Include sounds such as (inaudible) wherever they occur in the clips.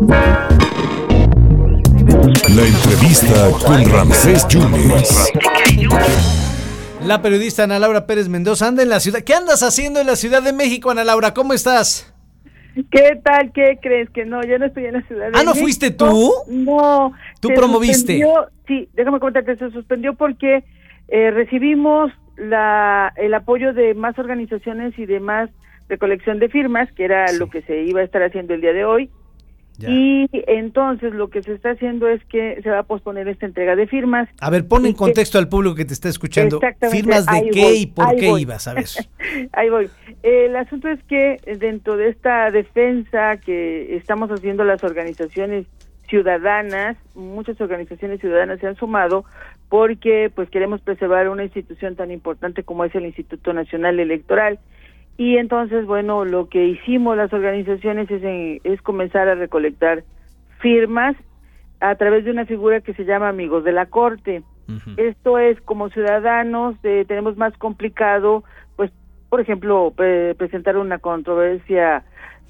La entrevista con Ramsés Yunes. La periodista Ana Laura Pérez Mendoza anda en la ciudad. ¿Qué andas haciendo en la Ciudad de México, Ana Laura? ¿Cómo estás? ¿Qué tal? ¿Qué crees? Que no, yo no estoy en la Ciudad de Ah, ¿no México. fuiste tú? No. ¿Tú se promoviste? suspendió- Sí, déjame contarte, se suspendió porque eh, recibimos la, el apoyo de más organizaciones y de más recolección de firmas, que era Sí. lo que se iba a estar haciendo el día de hoy. Ya. Y entonces lo que se está haciendo es que se va a posponer esta entrega de firmas. A ver, pon en que- contexto al público que te está escuchando. ¿Firmas de qué voy, y por qué voy. ibas? A ver. (laughs) Ahí voy. El asunto es que dentro de esta defensa que estamos haciendo las organizaciones ciudadanas, muchas organizaciones ciudadanas se han sumado porque pues queremos preservar una institución tan importante como es el Instituto Nacional Electoral. Y entonces, bueno, lo que hicimos las organizaciones es, en- es comenzar a recolectar firmas a través de una figura que se llama Amigos de la Corte. Esto es como ciudadanos eh, tenemos más complicado, pues, por ejemplo, pre- presentar una controversia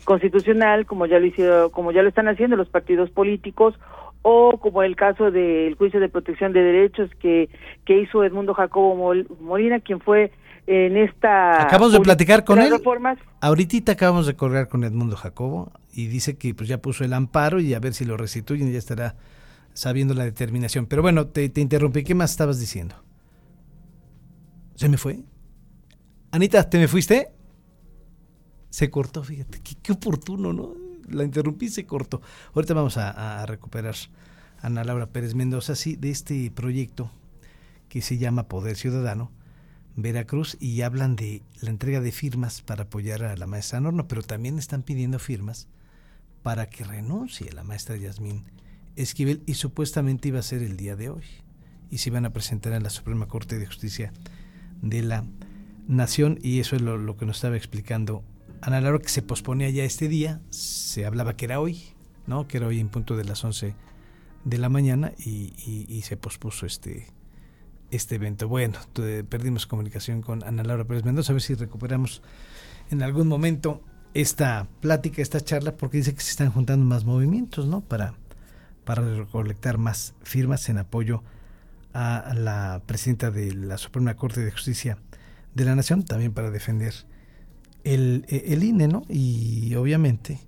constitucional, como ya lo hicieron, como ya lo están haciendo los partidos políticos, o como el caso del juicio de protección de derechos que que hizo Edmundo Jacobo Mol- Molina, quien fue en esta Acabamos de platicar con él. reformas Ahorita acabamos de colgar con Edmundo Jacobo y dice que pues ya puso el amparo y a ver si lo restituyen y ya estará sabiendo la determinación. Pero bueno, te, te interrumpí. ¿Qué más estabas diciendo? ¿Se me fue? Anita, ¿te me fuiste? Se cortó, fíjate. Qué, qué oportuno, ¿no? La interrumpí y se cortó. Ahorita vamos a, a recuperar a Ana Laura Pérez Mendoza, sí, de este proyecto que se llama Poder Ciudadano. Veracruz y hablan de la entrega de firmas para apoyar a la maestra Norma, pero también están pidiendo firmas para que renuncie la maestra Yasmín Esquivel y supuestamente iba a ser el día de hoy y se iban a presentar en la Suprema Corte de Justicia de la Nación y eso es lo, lo que nos estaba explicando Ana Laura que se posponía ya este día, se hablaba que era hoy, ¿no? Que era hoy en punto de las 11 de la mañana y, y- y se pospuso este este evento. Bueno, tu- perdimos comunicación con Ana Laura Pérez Mendoza, a ver si recuperamos en algún momento esta plática, esta charla, porque dice que se están juntando más movimientos, ¿no? Para, para recolectar más firmas en apoyo a la presidenta de la Suprema Corte de Justicia de la Nación, también para defender el, el INE, ¿no? Y obviamente,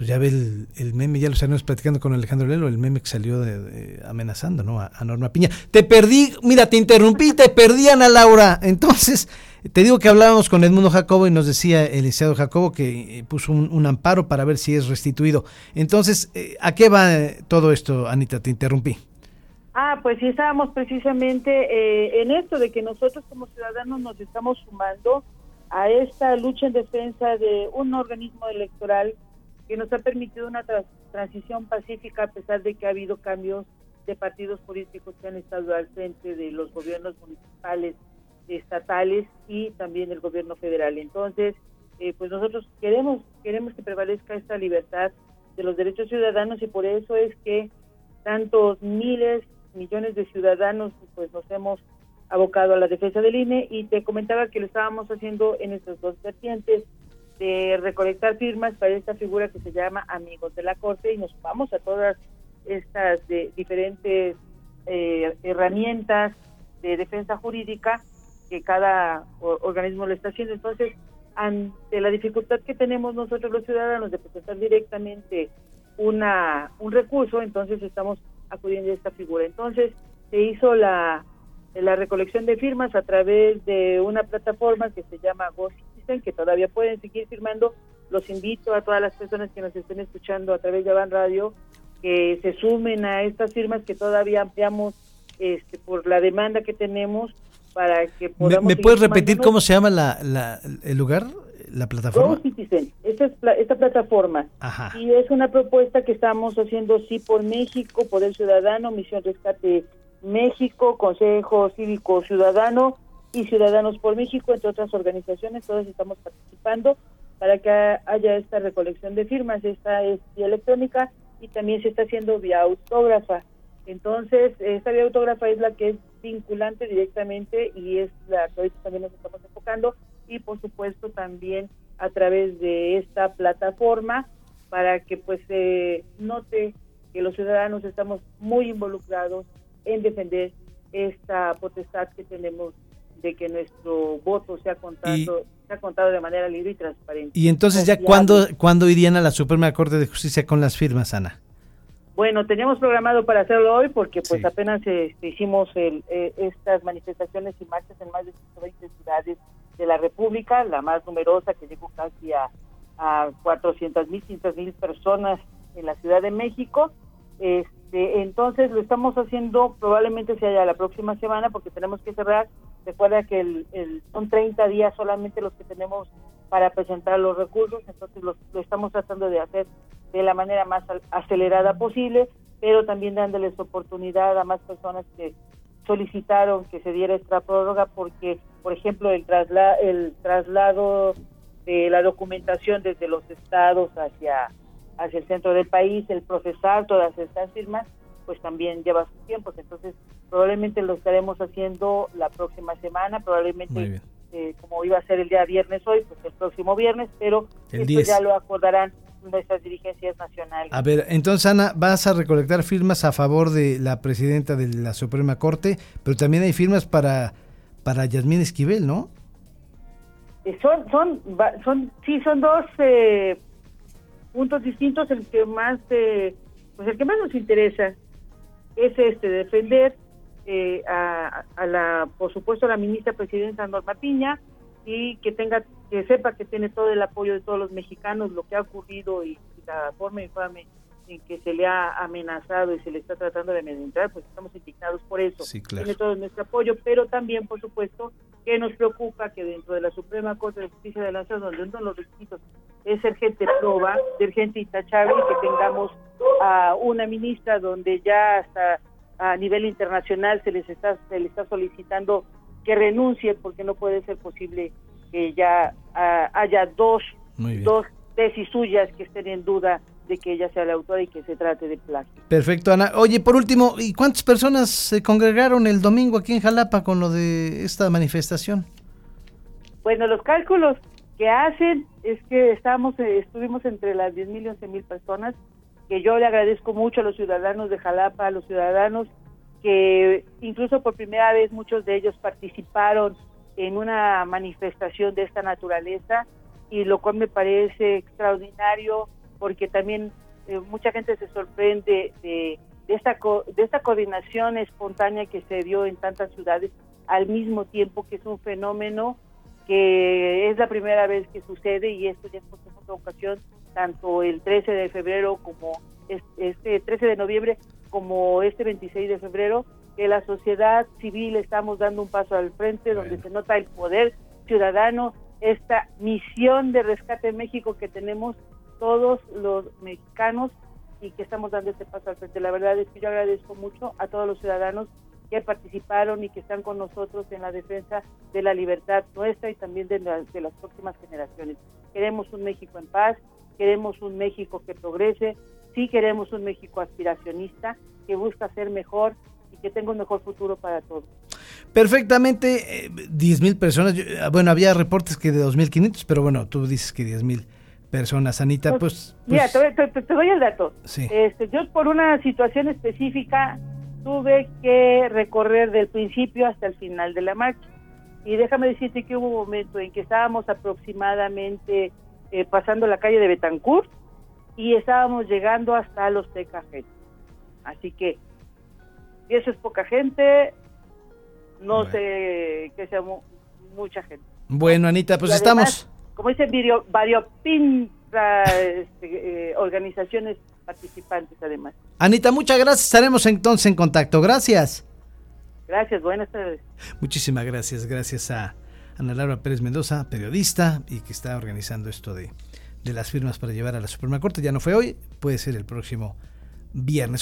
pues ya ve el, meme, ya lo estaremos platicando con Alejandro Lelo, el meme que salió de, amenazando, ¿no? A, Norma Piña. Te perdí, mira, te interrumpí, te perdí, Ana Laura. Entonces, te digo que hablábamos con Edmundo Jacobo y nos decía el licenciado Jacobo que eh, puso un, un amparo para ver si es restituido. Entonces, eh, ¿a qué va eh, todo esto, Anita? Te interrumpí. Ah, pues sí estábamos precisamente eh, en esto de que nosotros como ciudadanos nos estamos sumando a esta lucha en defensa de un organismo electoral que nos ha permitido una transición pacífica a pesar de que ha habido cambios de partidos políticos que han estado al frente de los gobiernos municipales, estatales y también el gobierno federal. Entonces, eh, pues nosotros queremos queremos que prevalezca esta libertad de los derechos ciudadanos y por eso es que tantos miles, millones de ciudadanos pues nos hemos abocado a la defensa del INE y te comentaba que lo estábamos haciendo en estas dos vertientes de recolectar firmas para esta figura que se llama Amigos de la Corte y nos vamos a todas estas de diferentes eh, herramientas de defensa jurídica que cada organismo lo está haciendo. Entonces, ante la dificultad que tenemos nosotros los ciudadanos de presentar directamente una un recurso, entonces estamos acudiendo a esta figura. Entonces, se hizo la, la recolección de firmas a través de una plataforma que se llama Go Que todavía pueden seguir firmando. Los invito a todas las personas que nos estén escuchando a través de Avan Radio que se sumen a estas firmas que todavía ampliamos este, por la demanda que tenemos para que ¿Me, podamos... me seguir puedes repetir cómo se llama la, la- el lugar, la plataforma? Go Citizen, esta, es esta plataforma. Ajá. Y es una propuesta que estamos haciendo sí por México, Poder Ciudadano, Misión Rescate México, Consejo Cívico Ciudadano y Ciudadanos por México, entre otras organizaciones, todos estamos participando para que haya esta recolección de firmas. Esta es vía electrónica y también se está haciendo vía autógrafa. Entonces, esta vía autógrafa es la que es vinculante directamente y es la que también nos estamos enfocando y por supuesto también a través de esta plataforma para que pues se note que los ciudadanos estamos muy involucrados en defender esta potestad que tenemos de que nuestro voto sea contado, sea contado de manera libre y transparente. Y entonces ya cuándo, cuándo irían a la Suprema Corte de Justicia con las firmas, Ana? Bueno, teníamos programado para hacerlo hoy porque pues apenas este, hicimos el, eh, estas manifestaciones y marchas en más de 120 ciudades de la República, la más numerosa que llegó casi a, a 400 mil, 500 mil personas en la Ciudad de México. Este, entonces lo estamos haciendo probablemente sea la próxima semana porque tenemos que cerrar. Recuerda que el, son 30 días solamente los que tenemos para presentar los recursos, entonces lo, estamos tratando de hacer de la manera más acelerada posible, pero también dándoles oportunidad a más personas que solicitaron que se diera esta prórroga porque, por ejemplo, el, trasla el traslado de la documentación desde los estados hacia hacia el centro del país, el procesar todas estas firmas, pues también lleva sus tiempos. Entonces, probablemente lo estaremos haciendo la próxima semana, probablemente eh, como iba a ser el día viernes hoy, pues el próximo viernes, pero esto ya lo acordarán nuestras dirigencias nacionales. A ver, entonces Ana, vas a recolectar firmas a favor de la presidenta de la Suprema Corte, pero también hay firmas para para Yasmín Esquivel, ¿no? Eh, son son son sí son dos eh, puntos distintos, el que más, eh, pues el que más nos interesa es este, defender eh, a, la, por supuesto, a la ministra presidenta Norma Piña y que tenga, que sepa que tiene todo el apoyo de todos los mexicanos, lo que ha ocurrido y, la forma infame en que se le ha amenazado y se le está tratando de amedrentar, pues estamos indignados por eso. Tiene todo nuestro apoyo, pero también, por supuesto, que nos preocupa que dentro de la Suprema Corte de Justicia de la Nación, donde uno de los requisitos es ser gente proba, ser gente intachable, que tengamos a una ministra donde ya hasta a nivel internacional se les está se le está solicitando que renuncie porque no puede ser posible que ya ah, haya dos dos tesis suyas que estén en duda de que ella sea la autora y que se trate de plagio. Perfecto, Ana. Oye, por último, ¿y cuántas personas se congregaron el domingo aquí en Jalapa con lo de esta manifestación? Bueno, los cálculos que hacen es que estamos, eh, estuvimos entre las 10 mil y 11 mil personas, que yo le agradezco mucho a los ciudadanos de Jalapa, a los ciudadanos que incluso por primera vez muchos de ellos participaron en una manifestación de esta naturaleza y lo cual me parece extraordinario porque también eh, mucha gente se sorprende de, esta de esta coordinación espontánea que se dio en tantas ciudades al mismo tiempo que es un fenómeno que es la primera vez que sucede y esto ya es por segunda ocasión tanto el 13 de febrero como este 13 de noviembre como este 26 de febrero que la sociedad civil estamos dando un paso al frente donde se nota el poder ciudadano esta misión de rescate en México que tenemos todos los mexicanos y que estamos dando este paso al frente. La verdad es que yo agradezco mucho a todos los ciudadanos que participaron y que están con nosotros en la defensa de la libertad nuestra y también de, de las próximas generaciones. Queremos un México en paz, queremos un México que progrese, sí queremos un México aspiracionista, que busca ser mejor y que tenga un mejor futuro para todos. Perfectamente, eh, 10 mil personas, bueno, había reportes que de 2.500, pero bueno, tú dices que 10 mil personas, Anita, pues... pues mira, te, doy el dato. Este, yo por una situación específica tuve que recorrer del principio hasta el final de la marcha. Y déjame decirte que hubo un momento en que estábamos aproximadamente eh, pasando la calle de Betancourt y estábamos llegando hasta los Tecajete. Así que, si eso es poca gente, no sé que sea mucha gente. Bueno, Anita, pues estamos como dicen, este, eh, organizaciones participantes además. Anita, muchas gracias. Estaremos entonces en contacto. Gracias. Gracias, buenas tardes. Muchísimas gracias. Gracias a Ana Laura Pérez Mendoza, periodista y que está organizando esto de, de las firmas para llevar a la Suprema Corte. Ya no fue hoy, puede ser el próximo viernes.